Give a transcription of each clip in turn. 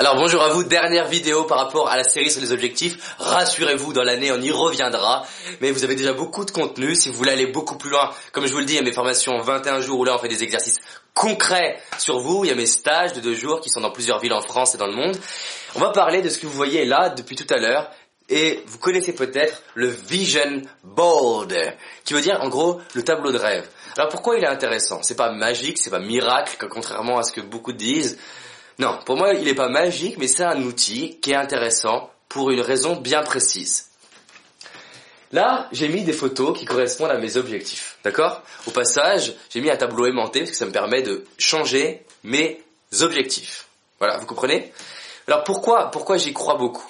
Alors bonjour à vous, dernière vidéo par rapport à la série sur les objectifs. Rassurez-vous, dans l'année on y reviendra. Mais vous avez déjà beaucoup de contenu. Si vous voulez aller beaucoup plus loin, comme je vous le dis, il y a mes formations 21 jours où là on fait des exercices concrets sur vous. Il y a mes stages de deux jours qui sont dans plusieurs villes en France et dans le monde. On va parler de ce que vous voyez là depuis tout à l'heure. Et vous connaissez peut-être le Vision Board, qui veut dire en gros le tableau de rêve. Alors pourquoi il est intéressant? C'est pas magique, c'est pas miracle, contrairement à ce que beaucoup disent. Non, pour moi, il n'est pas magique, mais c'est un outil qui est intéressant pour une raison bien précise. Là, j'ai mis des photos qui correspondent à mes objectifs. D'accord? Au passage, j'ai mis un tableau aimanté parce que ça me permet de changer mes objectifs. Voilà, vous comprenez? Alors pourquoi pourquoi j'y crois beaucoup?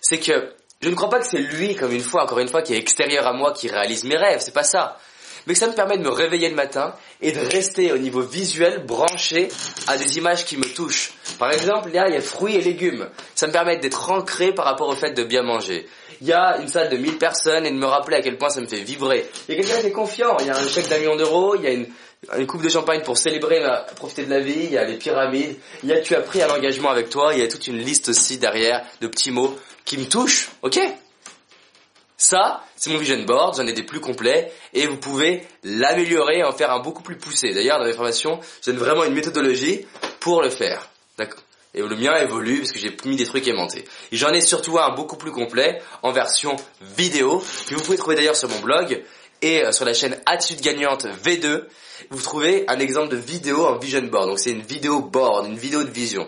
C'est que je ne crois pas que c'est lui, comme une fois, encore une fois, qui est extérieur à moi, qui réalise mes rêves. C'est pas ça mais que ça me permet de me réveiller le matin et de rester au niveau visuel branché à des images qui me touchent. Par exemple, là, il y a fruits et légumes. Ça me permet d'être ancré par rapport au fait de bien manger. Il y a une salle de 1000 personnes et de me rappeler à quel point ça me fait vibrer. Il y a quelqu'un qui est confiant. Il y a un chèque d'un million d'euros, il y a une, coupe de champagne pour célébrer, profiter de la vie, il y a les pyramides, il y a tu as pris un engagement avec toi, il y a toute une liste aussi derrière de petits mots qui me touchent, ok? Ça, c'est mon vision board, j'en ai des plus complets et vous pouvez l'améliorer et en faire un beaucoup plus poussé. D'ailleurs, dans mes formations, je donne vraiment une méthodologie pour le faire. D'accord et le mien évolue parce que j'ai mis des trucs aimantés. Et j'en ai surtout un beaucoup plus complet en version vidéo que vous pouvez trouver d'ailleurs sur mon blog et euh, sur la chaîne Attitude Gagnante V2. Vous trouvez un exemple de vidéo en vision board. Donc c'est une vidéo board, une vidéo de vision.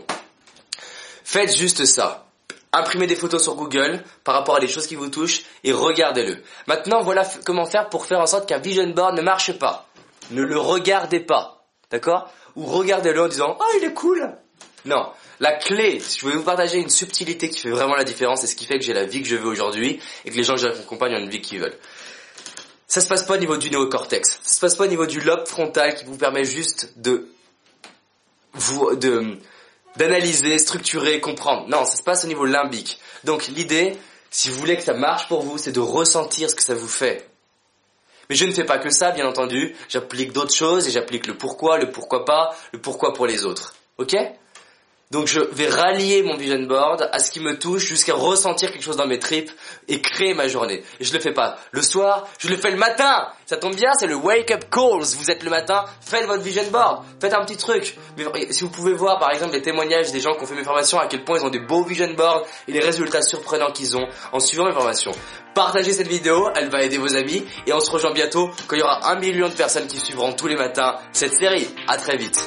Faites juste ça imprimez des photos sur Google par rapport à des choses qui vous touchent et regardez-le. Maintenant, voilà comment faire pour faire en sorte qu'un vision board ne marche pas. Ne le regardez pas, d'accord? Ou regardez-le en disant "Ah, il est cool." Non, la clé, je voulais vous partager une subtilité qui fait vraiment la différence et ce qui fait que j'ai la vie que je veux aujourd'hui et que les gens que j'accompagne ont une vie qu'ils veulent. Ça se passe pas au niveau du néocortex. Ça se passe pas au niveau du lobe frontal qui vous permet juste de vous de d'analyser, structurer, comprendre. Non, ça se passe au niveau limbique. Donc l'idée, si vous voulez que ça marche pour vous, c'est de ressentir ce que ça vous fait. Mais je ne fais pas que ça, bien entendu. J'applique d'autres choses et j'applique le pourquoi, le pourquoi pas, le pourquoi pour les autres. Ok? Donc je vais rallier mon vision board à ce qui me touche jusqu'à ressentir quelque chose dans mes tripes et créer ma journée. Et je le fais pas le soir, je le fais le matin. Ça tombe bien, c'est le wake up calls. Vous êtes le matin, faites votre vision board, faites un petit truc. Si vous pouvez voir par exemple les témoignages des gens qui ont fait mes formations, à quel point ils ont des beaux vision boards et les résultats surprenants qu'ils ont en suivant mes formations. Partagez cette vidéo, elle va aider vos amis et on se rejoint bientôt quand il y aura un million de personnes qui suivront tous les matins cette série. À très vite.